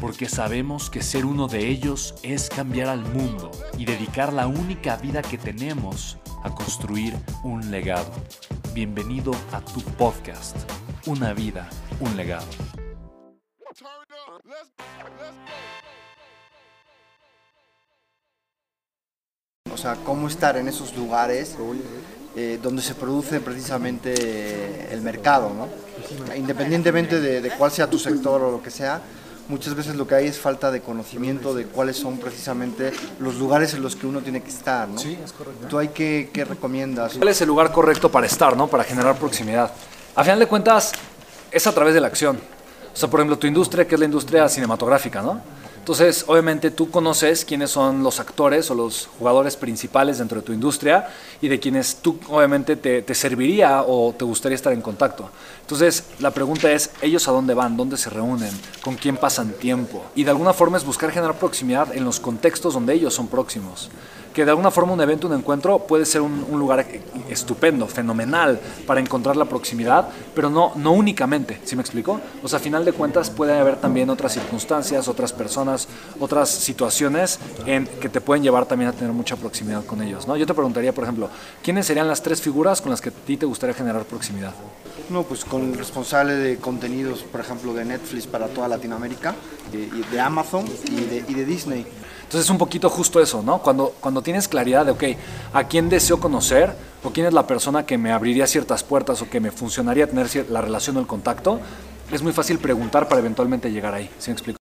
porque sabemos que ser uno de ellos es cambiar al mundo y dedicar la única vida que tenemos a construir un legado. Bienvenido a tu podcast, Una vida, un legado. O sea, cómo estar en esos lugares eh, donde se produce precisamente el mercado, ¿no? Independientemente de, de cuál sea tu sector o lo que sea, muchas veces lo que hay es falta de conocimiento de cuáles son precisamente los lugares en los que uno tiene que estar, ¿no? Sí, es correcto. ¿Tú hay qué, qué recomiendas? ¿Cuál es el lugar correcto para estar, ¿no? Para generar proximidad. A final de cuentas, es a través de la acción. O sea, por ejemplo, tu industria, que es la industria cinematográfica, ¿no? Entonces, obviamente tú conoces quiénes son los actores o los jugadores principales dentro de tu industria y de quienes tú obviamente te, te, serviría o te gustaría estar en contacto. Entonces, la pregunta es, ¿ellos a dónde van? ¿Dónde se reúnen? ¿Con quién pasan tiempo? Y de alguna forma es buscar generar proximidad en los contextos donde ellos son próximos que de alguna forma un evento, un encuentro puede ser un, lugar estupendo, fenomenal para encontrar la proximidad, pero no, no únicamente, ¿sí me explico? O sea, a final de cuentas puede haber también otras circunstancias, otras personas, otras situaciones en, que te pueden llevar también a tener mucha proximidad con ellos, ¿no? Yo te preguntaría, por ejemplo, ¿quiénes serían las tres figuras con las que a ti te gustaría generar proximidad? No, pues con el responsable de contenidos, por ejemplo, de Netflix para toda Latinoamérica, de, de Amazon y de Disney. Entonces es un poquito justo eso, ¿no? Cuando, cuando tienes claridad de, ok, a quién deseo conocer o quién es la persona que me abriría ciertas puertas o que me funcionaría tener la relación o el contacto, es muy fácil preguntar para eventualmente llegar ahí. ¿Sí me explico?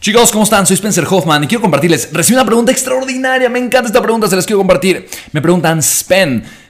Chicos, ¿cómo están? Soy Spencer Hoffman y quiero compartirles. Recibí una pregunta extraordinaria, me encanta esta pregunta, se las quiero compartir. Me preguntan, Spen,